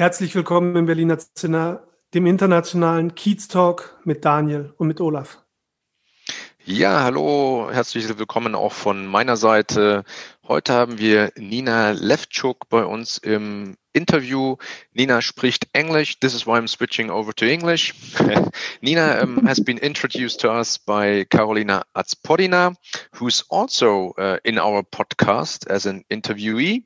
Herzlich willkommen im Berliner Zinner, dem internationalen Kiez Talk mit Daniel und mit Olaf. Ja, hallo, herzlich willkommen auch von meiner Seite. Heute haben wir Nina Levchuk bei uns im Interview. Nina spricht English. This is why I'm switching over to English. Nina um, has been introduced to us by Carolina Azpodina, who's also uh, in our podcast as an interviewee.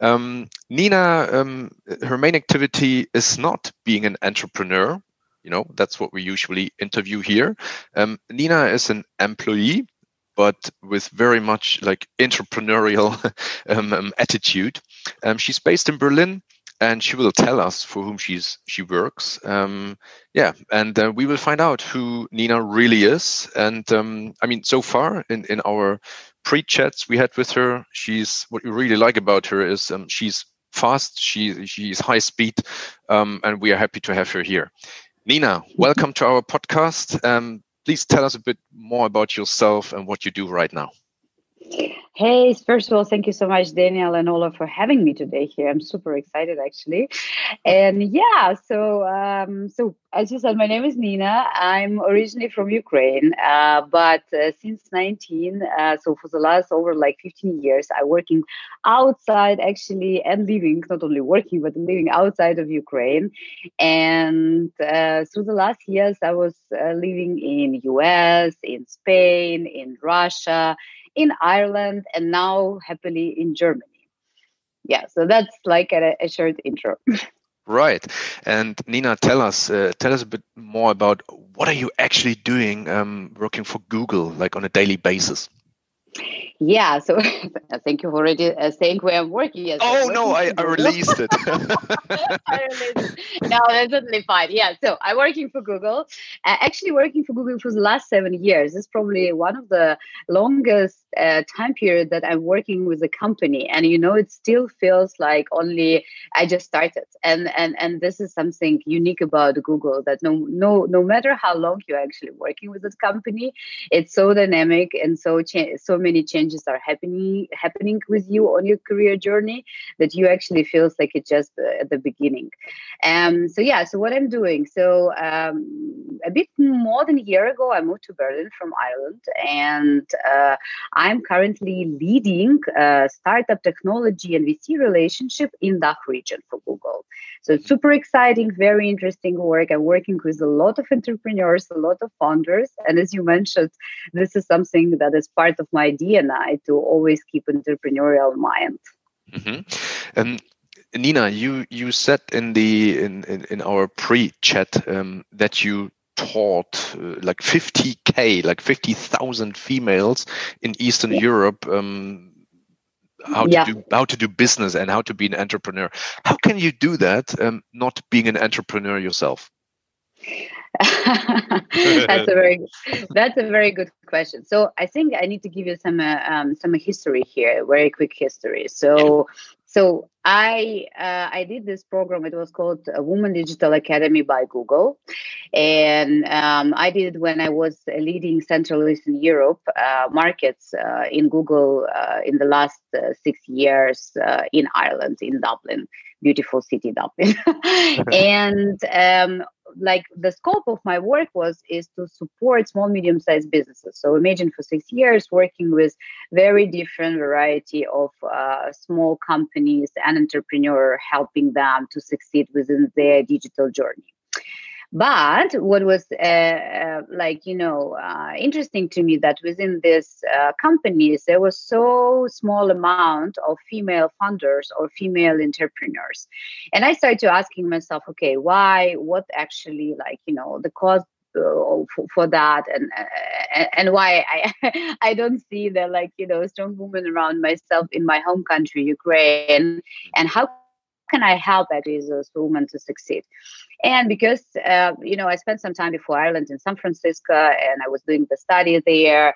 Um, Nina, um, her main activity is not being an entrepreneur you know that's what we usually interview here um, nina is an employee but with very much like entrepreneurial um, um, attitude um, she's based in berlin and she will tell us for whom she's she works um, yeah and uh, we will find out who nina really is and um, i mean so far in, in our pre-chats we had with her she's what we really like about her is um, she's fast she she's high speed and we are happy to have her here Nina, welcome to our podcast. Um, please tell us a bit more about yourself and what you do right now. Hey, first of all, thank you so much, Daniel and Ola, for having me today here. I'm super excited, actually. And yeah, so um, so as you said, my name is Nina. I'm originally from Ukraine, uh, but uh, since 19, uh, so for the last over like 15 years, I'm working outside actually and living, not only working but living outside of Ukraine. And through the last years, I was uh, living in US, in Spain, in Russia in Ireland, and now happily in Germany. Yeah, so that's like a, a short intro. Right, and Nina, tell us uh, tell us a bit more about what are you actually doing um, working for Google, like on a daily basis. Yeah, so thank you for already uh, saying where I'm working. Yes, oh working no, I, I, released it. I released it. No, that's totally fine. Yeah, so I'm working for Google. Uh, actually, working for Google for the last seven years. It's probably one of the longest uh, time period that I'm working with the company, and you know, it still feels like only I just started. And and and this is something unique about Google that no no no matter how long you're actually working with this company, it's so dynamic and so cha- so many changes are happening happening with you on your career journey that you actually feels like it's just uh, at the beginning. Um so yeah so what i'm doing so um, a bit more than a year ago i moved to berlin from ireland and uh, i'm currently leading uh, startup technology and vc relationship in that region for google. So super exciting very interesting work. I'm working with a lot of entrepreneurs a lot of founders and as you mentioned this is something that is part of my DNA to always keep entrepreneurial mind mm-hmm. um, Nina, you you said in the in in, in our pre-chat um, that you taught uh, like 50k, like 50,000 females in Eastern Europe um, how yeah. to do how to do business and how to be an entrepreneur. How can you do that, um, not being an entrepreneur yourself? that's a very that's a very good question. So I think I need to give you some uh, um, some history here, very quick history. So so I uh, I did this program. It was called Woman Digital Academy by Google, and um, I did it when I was leading Central Eastern Europe uh, markets uh, in Google uh, in the last uh, six years uh, in Ireland, in Dublin, beautiful city Dublin, and um, like the scope of my work was is to support small medium sized businesses. So imagine for six years working with very different variety of uh, small companies and entrepreneur helping them to succeed within their digital journey but what was uh, uh, like you know uh, interesting to me that within these uh, companies there was so small amount of female funders or female entrepreneurs. And i started to asking myself okay why what actually like you know the cause for, that? And and why I I don't see the like you know strong women around myself in my home country Ukraine. And how can I help actually those women to succeed? And because, uh, you know, I spent some time before Ireland in San Francisco and I was doing the study there,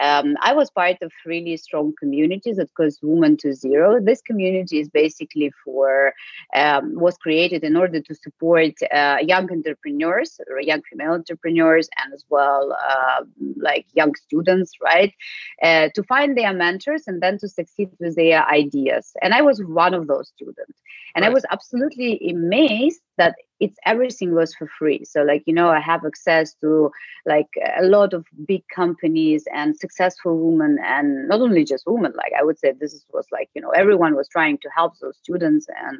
um, I was part of really strong communities that goes Women to Zero. This community is basically for, um, was created in order to support uh, young entrepreneurs, or young female entrepreneurs, and as well uh, like young students, right? Uh, to find their mentors and then to succeed with their ideas. And I was one of those students. And right. I was absolutely amazed that it's everything was for free. So like you know i have access to like a lot of big companies and successful women and not only just women like i would say this was like you know everyone was trying to help those students and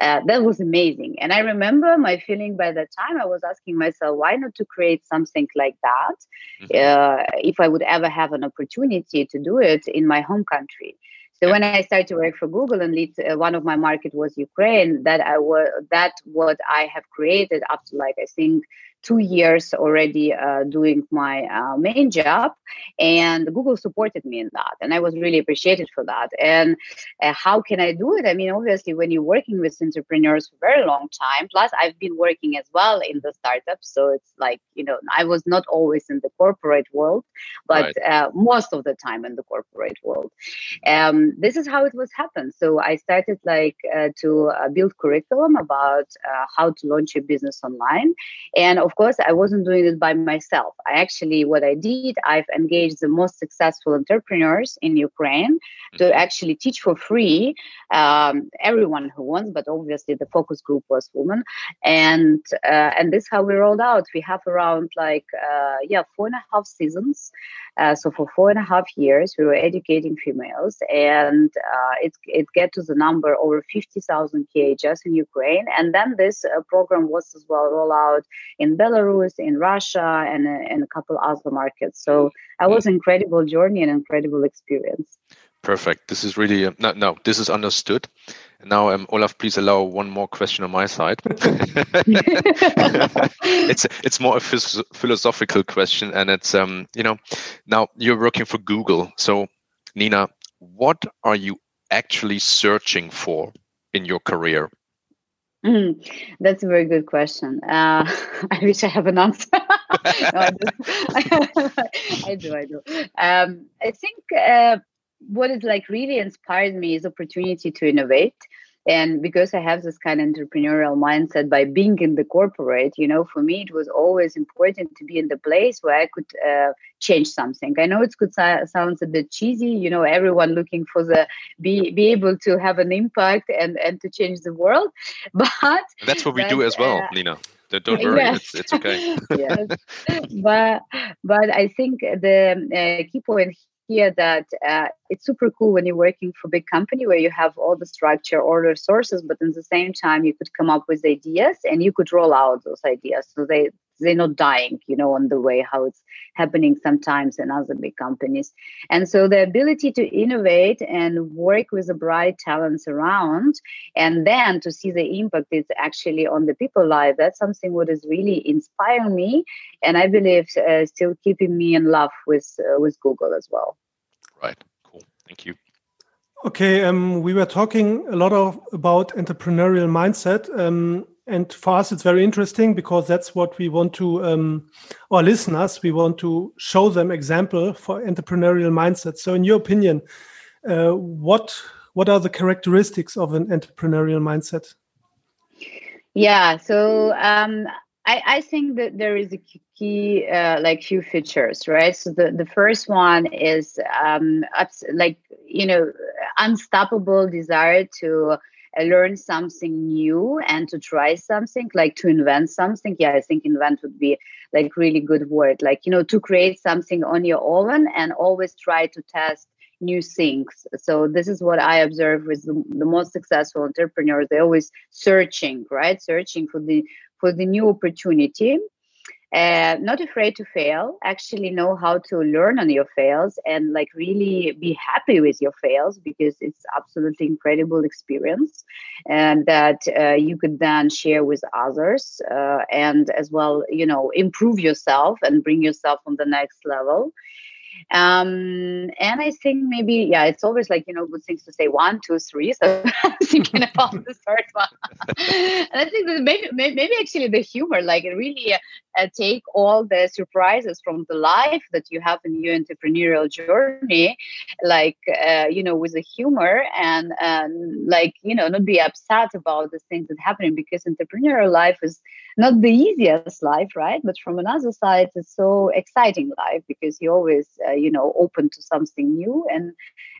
uh, that was amazing. And i remember my feeling by that time i was asking myself why not to create something like that mm-hmm. uh, if i would ever have an opportunity to do it in my home country so when I started to work for Google and lead, uh, one of my market was Ukraine. That I was that what I have created up to like I think two years already uh, doing my uh, main job and google supported me in that and i was really appreciated for that. And uh, how can i do it? I mean obviously when you're working with entrepreneurs for a very long time plus i've been working as well in the startups so it's like you know i was not always in the corporate world but right. Uh, most of the time in the corporate world. Um, this is how it was happened so i started like uh, to uh, build curriculum about how to launch a business online and of course, I wasn't doing it by myself. I actually, what I did, I've engaged the most successful entrepreneurs in Ukraine to mm-hmm. actually teach for free um, everyone who wants, but obviously the focus group was women. And uh, and this how we rolled out. We have around like uh, yeah four and a half seasons. Uh, so for four and a half years, we were educating females, and uh, it it get to the number over fifty thousand KHS in Ukraine. And then this uh, program was as well rolled out in Belarus, in Russia, and in a couple other markets. So that was an incredible journey and incredible experience. Perfect. This is really uh, no, no. This is understood. Now, um, Olaf, please allow one more question on my side. it's it's more a philosophical question, and it's um you know now you're working for Google. So, Nina, what are you actually searching for in your career? Mm, that's a very good question. Uh, I wish I have an answer. no, I, do. I do. I do. Um, I think uh, what is like really inspired me is opportunity to innovate and because i have this kind of entrepreneurial mindset by being in the corporate you know for me it was always important to be in the place where i could uh, change something. I know it could so- sounds a bit cheesy you know everyone looking for the be be able to have an impact and and to change the world but that's what we do as well uh, nina don't worry yes. it's, it's okay. Yes. But but i think the uh, key point here that uh, it's super cool when you're working for a big company where you have all the structure, all the resources, but at the same time you could come up with ideas and you could roll out those ideas. So they they're not dying, you know, on the way how it's happening sometimes in other big companies. And so the ability to innovate and work with the bright talents around, and then to see the impact it's actually on the people life, that's something what is really inspiring me, and I believe uh, still keeping me in love with uh, with Google as well. Right. Cool. Thank you. Okay, um, we were talking a lot of about entrepreneurial mindset. Um, and for us, it's very interesting because that's what we want to, um, our listeners, we want to show them example for entrepreneurial mindset. So, in your opinion, uh, what what are the characteristics of an entrepreneurial mindset? Yeah, so um, I, I think that there is a key, uh, like few features, right? So the, the first one is um, like you know unstoppable desire to uh, learn something new and to try something like to invent something. Yeah i think invent would be like really good word. Like you know to create something on your own and always try to test new things. So this is what i observe with the, the most successful entrepreneurs. They're always searching right? Searching for the for the new opportunity uh, not afraid to fail actually know how to learn on your fails and like really be happy with your fails because it's absolutely incredible experience and that uh, you could then share with others uh, and as well you know improve yourself and bring yourself on the next level Um, and I think maybe, yeah, it's always like, you know, good things to say one, two, three. So I'm thinking about the third one. and I think that maybe, maybe actually the humor, like really uh, take all the surprises from the life that you have in your entrepreneurial journey, like, uh, you know, with the humor and, and like, you know, not be upset about the things that happening because entrepreneurial life is not the easiest life, right? But from another side, it's so exciting life because you're always, uh, you know, open to something new. And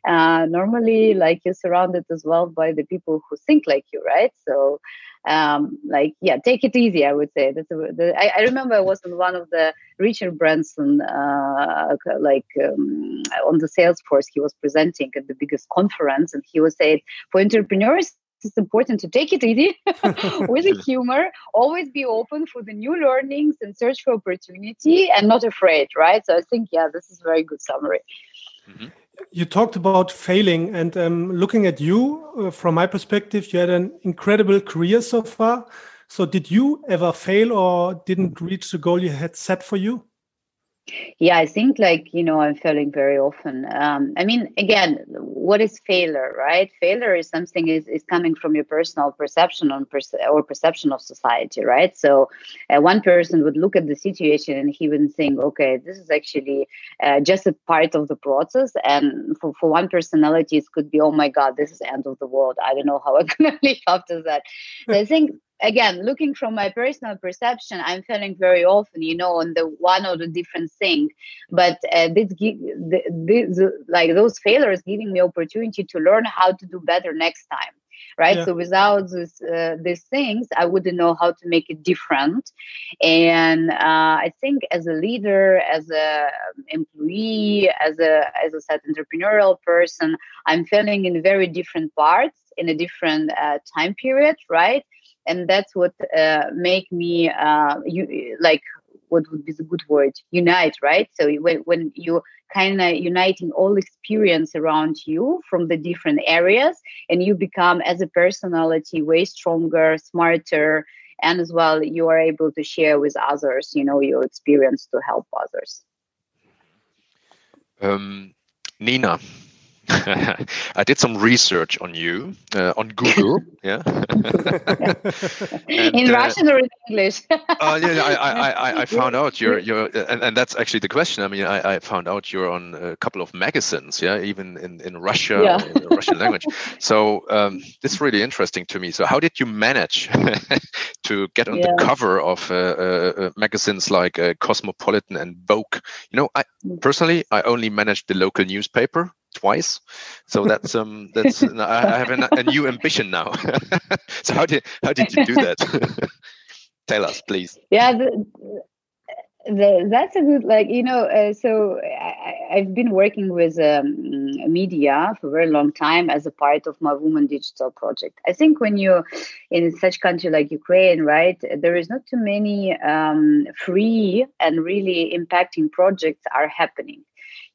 uh, normally, like you're surrounded as well by the people who think like you, right? So, um, like, yeah, take it easy. I would say that's. A, the, I, I, remember I was on one of the Richard Branson, uh, like um, on the Salesforce. He was presenting at the biggest conference, and he was saying for entrepreneurs it's important to take it easy with a humor. Always be open for the new learnings and search for opportunity and not afraid right? So i think yeah this is a very good summary. Mm-hmm. you talked about failing and um, looking at you uh, from my perspective you had an incredible career so far. So did you ever fail or didn't reach the goal you had set for you yeah i think like you know i'm failing very often um, i mean again what is failure right? Failure is something is, is coming from your personal perception on perce- or perception of society right? So uh, one person would look at the situation and he would think okay this is actually uh, just a part of the process and for, for one personality it could be oh my god this is end of the world. I don't know how i'm gonna live after that. So i think again looking from my personal perception i'm feeling very often you know on the one or the different thing. But uh, this, this like those failures giving me opportunity to learn how to do better next time right? Yeah. so without this, uh, these things i wouldn't know how to make it different. And uh, i think as a leader as a employee as a as a said entrepreneurial person i'm feeling in very different parts in a different uh, time period right and that's what uh, make me uh, you like what would be the good word? Unite right? So when, when you kind of uniting all experience around you from the different areas and you become as a personality way stronger smarter and as well you are able to share with others you know your experience to help others. Um, nina I did some research on you uh, on Google. yeah. and, in uh, Russian or in English? uh, yeah, I, I, I found out you're you're, and, and that's actually the question. I mean, I, I found out you're on a couple of magazines. Yeah, even in in Russia, yeah. in Russian language. So um, this is really interesting to me. So how did you manage to get on yeah. the cover of uh, uh, uh magazines like Cosmopolitan and Vogue? You know, I mm. personally I only managed the local newspaper twice. So that's um that's I have an, a new ambition now. so how did how did you do that? Tell us, please. Yeah, the, the, that's a good like you know. Uh, so I, have been working with um, media for a very long time as a part of my Woman Digital project. I think when you're in such country like Ukraine, right, there is not too many um, free and really impacting projects are happening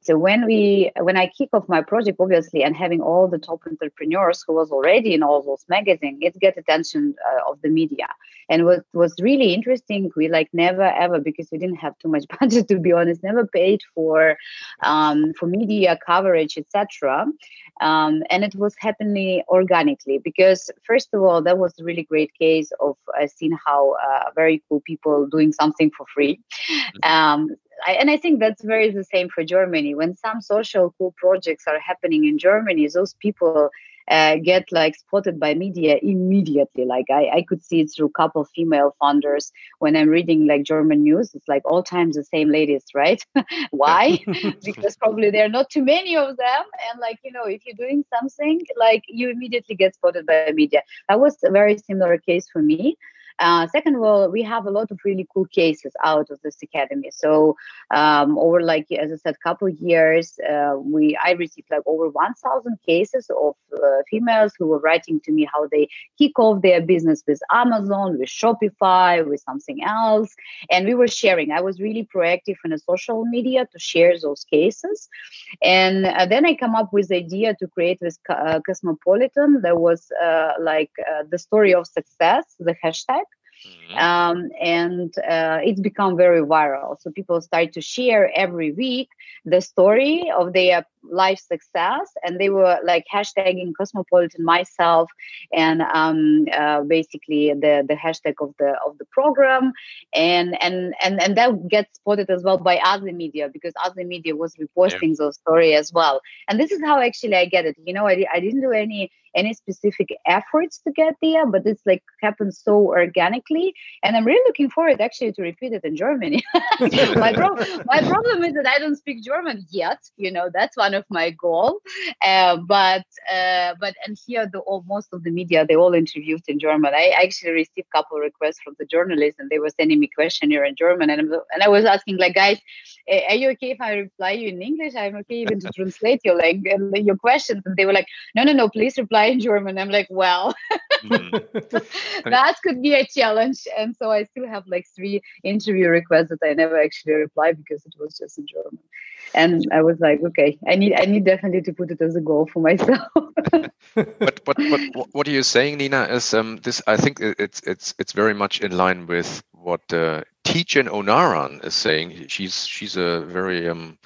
so when we when I kick off my project, obviously, and having all the top entrepreneurs who was already in all those magazines, it get attention uh, of the media. And what was really interesting, we like never ever because we didn't have too much budget to be honest, never paid for um, for media coverage, etc. Um, and it was happening organically because first of all, that was a really great case of uh, seeing how uh, very cool people doing something for free. Mm-hmm. Um, I, and I think that's very the same for Germany. When some social cool projects are happening in Germany, those people uh, get like spotted by media immediately. Like I, I could see it through a couple female funders when I'm reading like German news. It's like all times the same ladies, right? Why? because probably there are not too many of them. And like, you know, if you're doing something, like you immediately get spotted by media. That was a very similar case for me. Uh, second of all, we have a lot of really cool cases out of this academy. So um, over like as I said, couple years, uh, we I received like over 1,000 cases of uh, females who were writing to me how they kick off their business with Amazon, with Shopify, with something else, and we were sharing. I was really proactive in the social media to share those cases, and uh, then I come up with the idea to create this uh, Cosmopolitan. There was uh, like the story of success, the hashtag Mm-hmm. Um, and uh, it's become very viral. So people start to share every week the story of their life success, and they were like hashtagging Cosmopolitan myself, and um, uh, basically the the hashtag of the of the program, and and and and that gets spotted as well by other media because other media was reposting yeah. those story as well. And this is how actually I get it. You know, I I didn't do any any specific efforts to get there, but it's like happened so organically. And I'm really looking forward actually to repeat it in Germany. my, pro- my problem is that I don't speak German yet. You know, that's one of my goal. Uh, but uh, but and here the all most of the media they all interviewed in German. I actually received a couple requests from the journalists, and they were sending me questionnaire in German, and and I was asking like, guys, are you okay if I reply you in English? I'm okay even to translate your like your questions, and they were like, no, no, no, please reply in German. I'm like, well, mm-hmm. that could be a challenge. And so I still have like three interview requests that I never actually replied because it was just in German. And I was like, okay, I need, I need definitely to put it as a goal for myself. but, but, but what are you saying, Nina? Is um, this? I think it's, it's, it's very much in line with what uh, Tijen Onaran is saying. She's, she's a very um,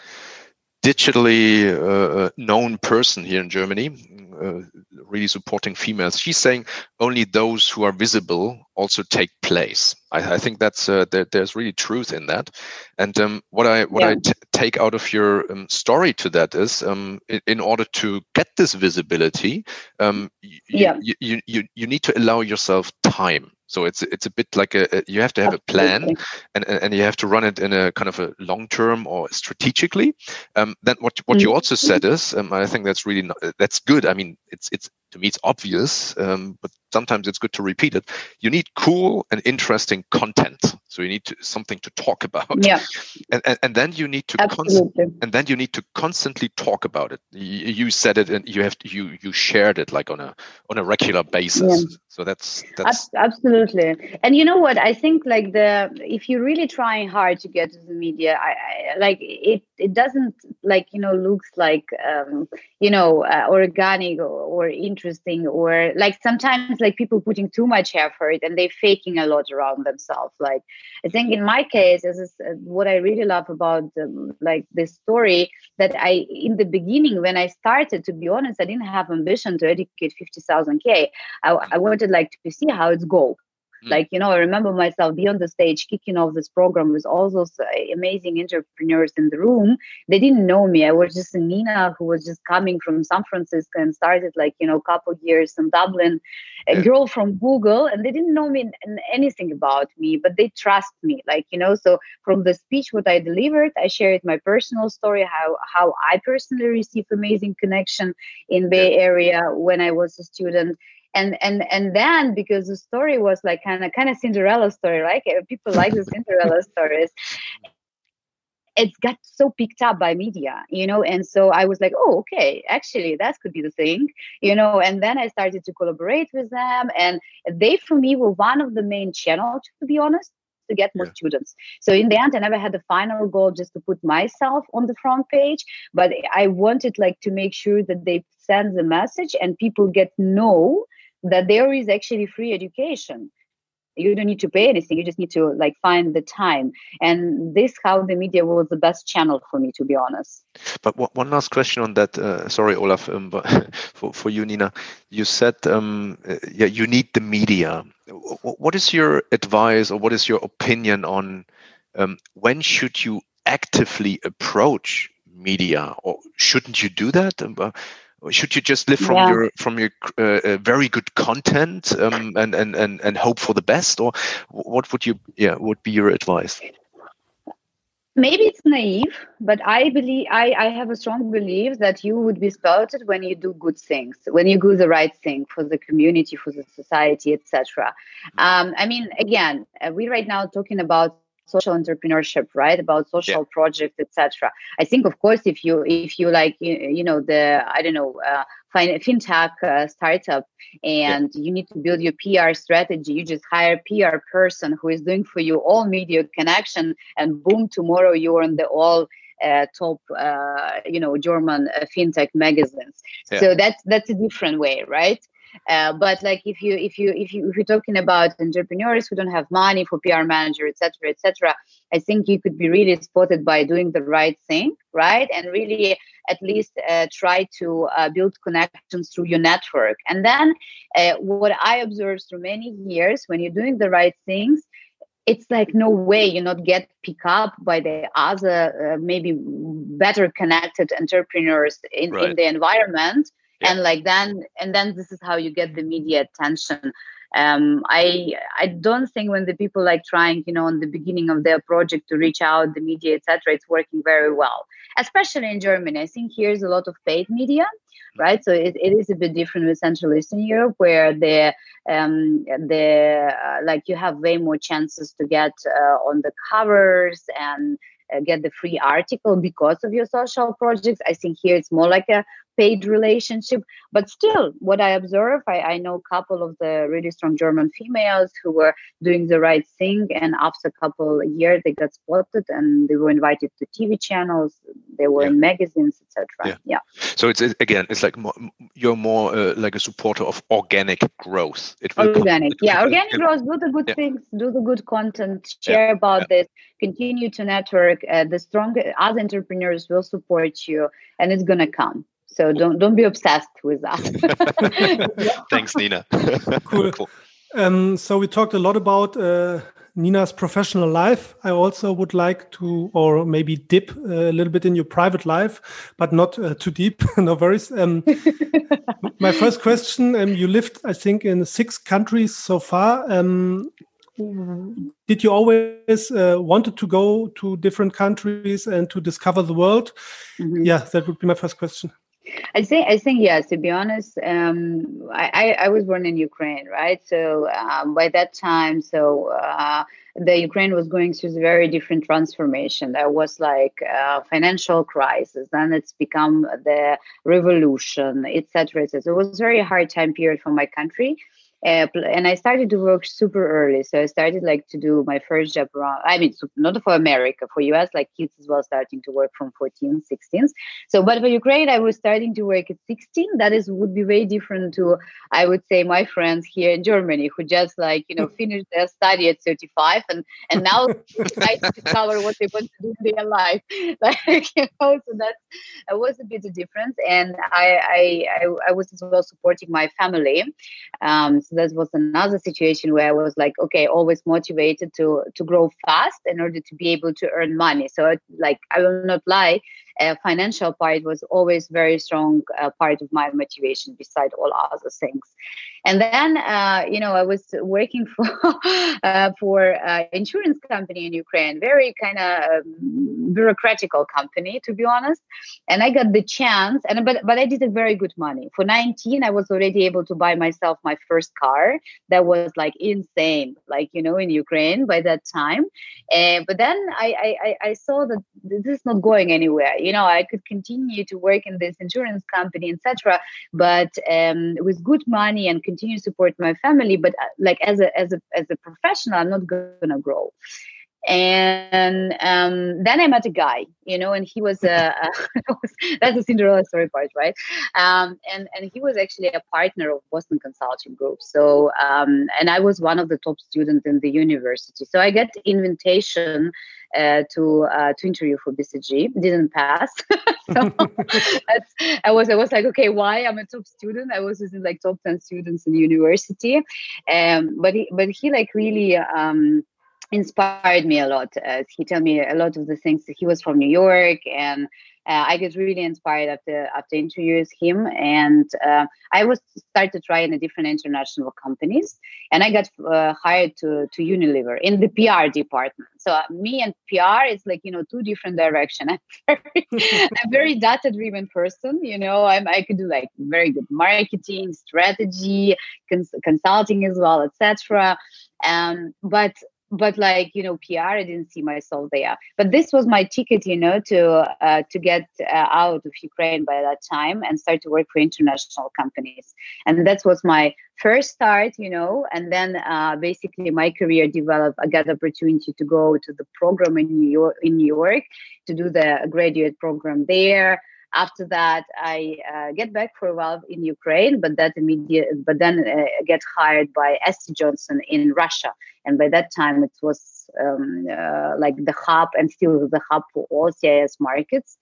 digitally uh, uh, known person here in Germany, uh, really supporting females. She's saying only those who are visible also take place. I, I think that's uh, there's really truth in that. And um, what I what yeah. I t- take out of your um, story to that is, um, in, in, order to get this visibility, um, yeah. you, you, you you need to allow yourself time so it's it's a bit like a, a you have to have a plan and, and you have to run it in a kind of a long term or strategically. Um, then what what mm-hmm. you also said is um, I think that's really not, that's good. I mean it's it's to me it's obvious, um, but sometimes it's good to repeat it. You need cool and interesting content. So you need to, something to talk about. Yeah. And, and, and then you need to and then you need to constantly talk about it. You, you, said it and you have to, you you shared it like on a on a regular basis. Yeah. So that's that's absolutely. And you know what? I think like the if you're really trying hard to get to the media, I, I like it. It doesn't like you know looks like um, you know uh, organic or, or interesting or like sometimes like people putting too much effort and they faking a lot around themselves. Like i think in my case this is uh, what i really love about um, like this story that i in the beginning when i started to be honest i didn't have ambition to educate 50000 k. I, I wanted like to see how it's go Mm. Like, you know, I remember myself be on the stage kicking off this program with all those uh, amazing entrepreneurs in the room. They didn't know me. I was just a Nina who was just coming from San Francisco and started like, you know, a couple years in Dublin, a yeah. girl from Google, and they didn't know me and anything about me, but they trust me. Like, you know, so from the speech what I delivered, I shared my personal story, how how I personally received amazing connection in Bay Area when I was a student and and and then because the story was like kind of kind of cinderella story right eh, people like the cinderella stories it's got so picked up by media you know and so i was like oh okay actually that could be the thing you know and then i started to collaborate with them and they for me were one of the main channels to be honest to get more yeah. students. So in the end, I never had the final goal just to put myself on the front page, but I wanted like to make sure that they send the message and people get know that there is actually free education. You don't need to pay anything you just need to like find the time. And this how the media was the best channel for me to be honest. But one last question on that uh, sorry olaf um, for, for you nina. You said um, uh, yeah you need the media. What is your advice or what is your opinion on um, when should you actively approach media? Or shouldn't you do that? Um, should you just live from yeah. your from your uh, uh, very good content um, and, and and and hope for the best or what would you yeah would be your advice maybe it's naive but i believe i i have a strong belief that you would be spouted when you do good things when you do the right thing for the community for the society etc mm-hmm. um, i mean again uh, we right now talking about social entrepreneurship right about social yeah. projects etc i think of course if you if you like you, you know the i don't know uh, fintech uh, startup and yeah. you need to build your pr strategy you just hire a pr person who is doing for you all media connection and boom tomorrow you're on the all uh, top uh, you know german uh, fintech magazines Yeah. so that's that's a different way right uh, but like if you if you if you if you're talking about entrepreneurs who don't have money for PR manager, etc., etc., I think you could be really spotted by doing the right thing, right, and really at least uh, try to uh, build connections through your network. And then uh, what I observed through many years, when you're doing the right things, it's like no way you not get picked up by the other uh, maybe better connected entrepreneurs in, in the environment. Yeah. and like then and then this is how you get the media attention um, I I don't think when the people like trying, you know, in the beginning of their project to reach out the media, etc., it's working very well. Especially in Germany, I think here's a lot of paid media, right? So it, it is a bit different with Central Eastern Europe, where the um, the uh, like you have way more chances to get uh, on the covers and uh, get the free article because of your social projects. I think here it's more like a paid relationship but still what i observe I, I know a couple of the really strong german females who were doing the right thing and after a couple of years they got spotted and they were invited to tv channels they were in magazines etc Yeah. yeah. So it's again, it's like more, you're more uh, like a supporter of organic growth. It will come- organic it will yeah come- organic it- growth do the good Yeah. things do the good content share about this continue to network uh, the strong other entrepreneurs will support you and it's gonna come so don't don't be obsessed with that Thanks, Nina. Cool. Um, so we talked a lot about uh, Nina's professional life. I also would like to, or maybe dip a little bit in your private life, but not uh, too deep. no worries. Um, my first question: um, You lived, I think, in six countries so far. Um, did you always uh, wanted to go to different countries and to discover the world? Mhm. Yeah, that would be my first question. I think I think yes. To be honest, um, I, I I was born in Ukraine, right? So um, by that time, so uh, the Ukraine was going through a very different transformation. There was like a financial crisis, then it's become the revolution, etc. So It was a very hard time period for my country. Uh, and I started to work super early. So I started like to do my first job around, I mean, not for America, for US, like kids as well, starting to work from 14, 16. So, but for Ukraine, I was starting to work at 16. That is would be very different to, I would say, my friends here in Germany who just like you know finished their study at 35 and and now try to discover what they want to do in their life. Like you know, so that's it was a bit of difference. And I I I, I was as well supporting my family. Um, that was another situation where I was like, okay, always motivated to to grow fast in order to be able to earn money. So like I will not lie, uh, financial part was always very strong uh, part of my motivation beside all other things and then uh, you know i was working for uh, for uh, insurance company in ukraine very kind of um, bureaucratical company to be honest and i got the chance and but but i did a very good money for 19 i was already able to buy myself my first car that was like insane like you know in ukraine by that time but then I, I I- I saw that this is not going anywhere. You know, I could continue to work in this insurance company, etc. But um, with good money and continue to support my family. But uh, like as a as a as a professional, I'm not gonna grow. And um, then I met a guy, you know, and he was a, a that's a Cinderella story part, right? Um, and and he was actually a partner of Boston Consulting Group. So um, and I was one of the top students in the university. So I got invitation uh, to uh, to interview for BCG. Didn't pass. so that's, I was I was like, okay, why? I'm a top student. I was in like top ten students in the university. Um, but he but he like really um inspired me a lot. Uh, he told me a lot of the things. He was from New York, and uh, I get really inspired after after interviews him. And uh, I was started to try in a different international companies, and I got uh, hired to to Unilever in the PR department. So uh, me and PR is like you know two different direction. I'm very, I'm very data driven person. You know, I'm I could do like very good marketing, strategy, cons- consulting as well, etc. Um, but but like you know pr i didn't see myself there. But this was my ticket you know to uh, to get uh, out of ukraine by that time and start to work for international companies. And that was my first start you know and then uh, basically my career developed i got opportunity to go to the program in new york in new york to do the graduate program there after that i uh, get back for a while in ukraine but that immediate but then uh, get hired by SC Johnson in russia. And by that time it was um, uh, like the hub and still the hub for all cis markets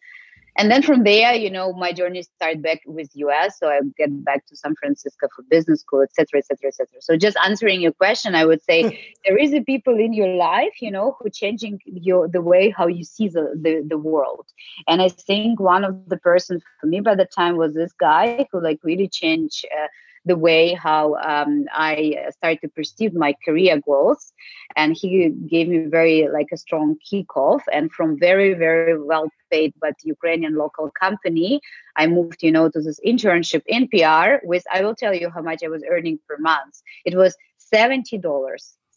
and then from there you know my journey started back with us so i get back to san francisco for business school etc etc etc so just answering your question i would say there is a people in your life you know who changing your the way how you see the, the the world. And i think one of the person for me by the time was this guy who like really changed uh, the way how um, I started to perceive my career goals. And he gave me very like a strong kickoff. And from very, very well paid but Ukrainian local company, I moved, you know, to this internship in PR with I will tell you how much I was earning per month. It was $70.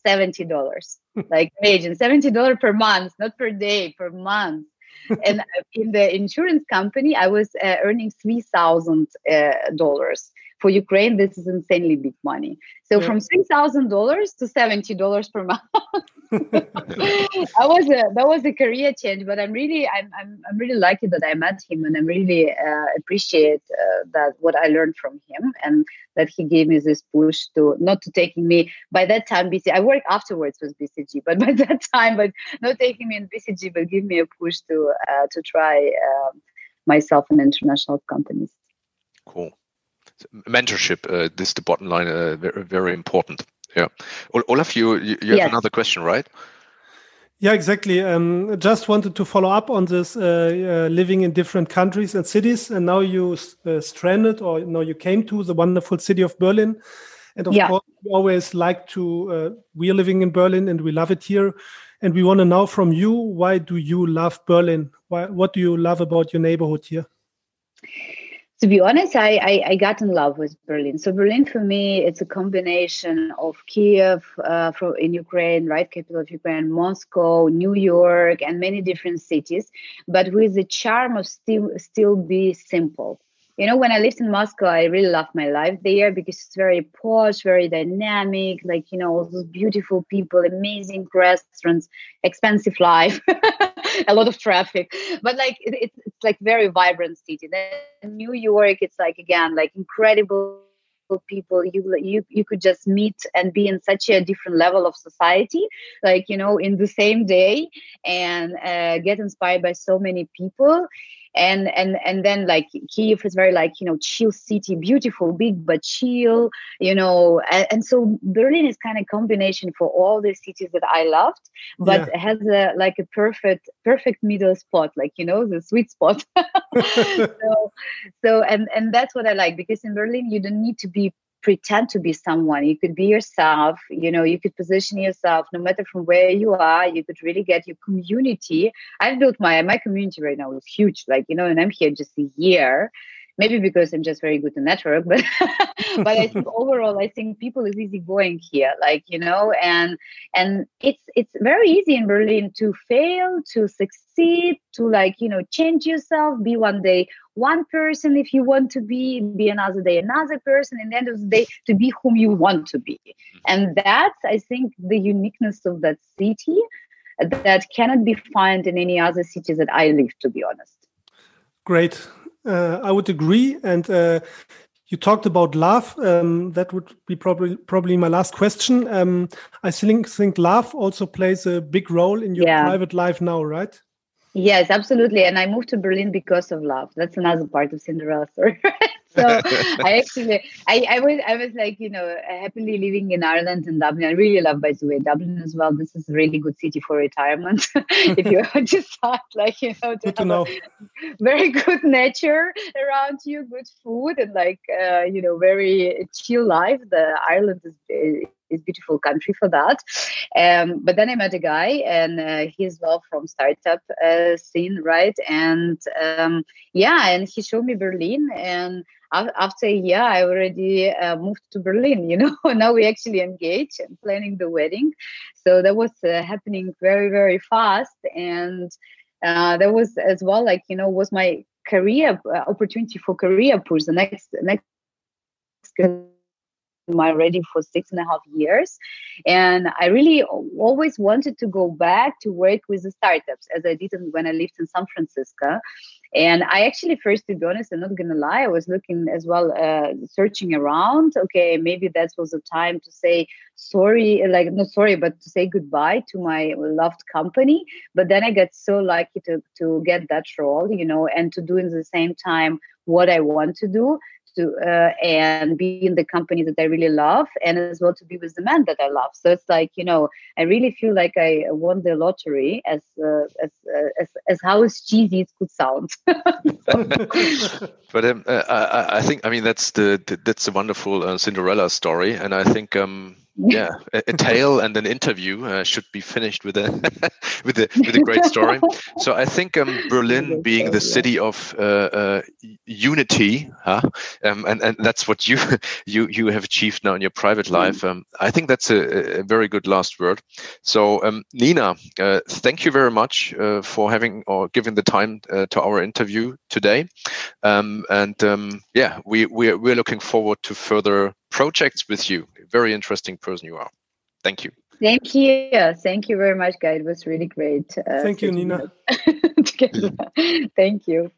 $70. like imagine $70 per month, not per day, per month and in the insurance company, I was uh, earning three thousand uh, dollars for Ukraine, this is insanely big money. So yeah. from three thousand dollars to seventy dollars per month. that was a that was a career change, but I'm really I'm I'm, I'm really lucky that I met him, and I'm really uh, appreciate uh, that what I learned from him, and that he gave me this push to not to taking me by that time BC. I worked afterwards with BCG, but by that time, but not taking me in BCG, but give me a push to uh, to try um, myself in international companies. Cool mentorship uh, this is the bottom line uh, very, very important. Yeah. Olaf you you, you have another question right? Yeah exactly. Um, just wanted to follow up on this uh, uh living in different countries and cities and now you uh, stranded or you now you came to the wonderful city of berlin. And of yeah. course we always like to uh, we are living in berlin and we love it here. And we want to know from you why do you love berlin? Why, what do you love about your neighborhood here to be honest, I, I, I, got in love with Berlin. So Berlin for me, it's a combination of Kiev uh, from in Ukraine, right, capital of Ukraine, Moscow, New York, and many different cities, but with the charm of still still be simple you know, when I lived in Moscow, I really loved my life there because it's very posh, very dynamic, like, you know, all those beautiful people, amazing restaurants, expensive life, a lot of traffic. But like, it, it's, like very vibrant city. Then New York, it's like, again, like incredible people you you you could just meet and be in such a different level of society like you know in the same day and uh, get inspired by so many people and and and then like Kiev is very like you know chill city, beautiful, big but chill, you know, and, and so Berlin is kind of combination for all the cities that I loved, but yeah. has a like a perfect perfect middle spot, like you know the sweet spot. so so and and that's what I like because in Berlin you don't need to be pretend to be someone. You could be yourself you know you could position yourself no matter from where you are you could really get your community. I've built my my community right now is huge like you know and i'm here just a year. Maybe because I'm just very good to network, but but I think overall I think people is easy going here, like you know, and and it's it's very easy in Berlin to fail, to succeed, to like you know change yourself, be one day one person if you want to be, be another day another person, and the end of the day to be whom you want to be, mm-hmm. and that's I think the uniqueness of that city that cannot be found in any other cities that I live, to be honest. Great. Uh, I would agree. And uh, you talked about love. Um, that would be probably probably my last question. Um, I think think love also plays a big role in your yeah. private life now, right? Yes, absolutely. And I moved to Berlin because of love. That's another part of Cinderella story. so I actually, I, I was, I was like, you know, happily living in Ireland and Dublin. I really love, by the way, Dublin as well. This is a really good city for retirement. if you just start, like, you know, to, to know. very good nature around you, good food, and like, uh, you know, very chill life. The Ireland is this beautiful country for that. Um, but then I met a guy, and uh, he's well from startup uh, scene, right? And um, yeah, and he showed me Berlin, and after a year, I already uh, moved to Berlin. You know, now we actually engage and planning the wedding. So that was uh, happening very, very fast, and uh, that was as well like you know was my career uh, opportunity for career push the next next my ready for six and a half years. And i really always wanted to go back to work with the startups as i did when i lived in san francisco. And i actually first to be honest i'm not gonna lie i was looking as well uh, searching around. Okay maybe that was the time to say sorry like not sorry but to say goodbye to my loved company. But then i got so lucky to to get that role you know and to do in the same time what i want to do to uh, and be in the company that I really love, and as well to be with the man that I love. So it's like you know, I really feel like I won the lottery, as uh, as, uh, as as how cheesy it could sound. but um, uh, I, I, think I mean that's the, the that's a wonderful uh, Cinderella story, and I think um, yeah, a, a, tale and an interview uh, should be finished with a with a with a great story. So I think um, Berlin, being the city of uh, uh, unity, huh? um, and and that's what you you you have achieved now in your private mm. life. Um, I think that's a, a, very good last word. So um, Nina, uh, thank you very much uh, for having or giving the time uh, to our interview today. Um, and um, yeah, we we're, we're looking forward to further projects with you. Very interesting person you are. Thank you. Thank you. Thank you very much, guy. It was really great. Uh, Thank you, Nina. Thank you.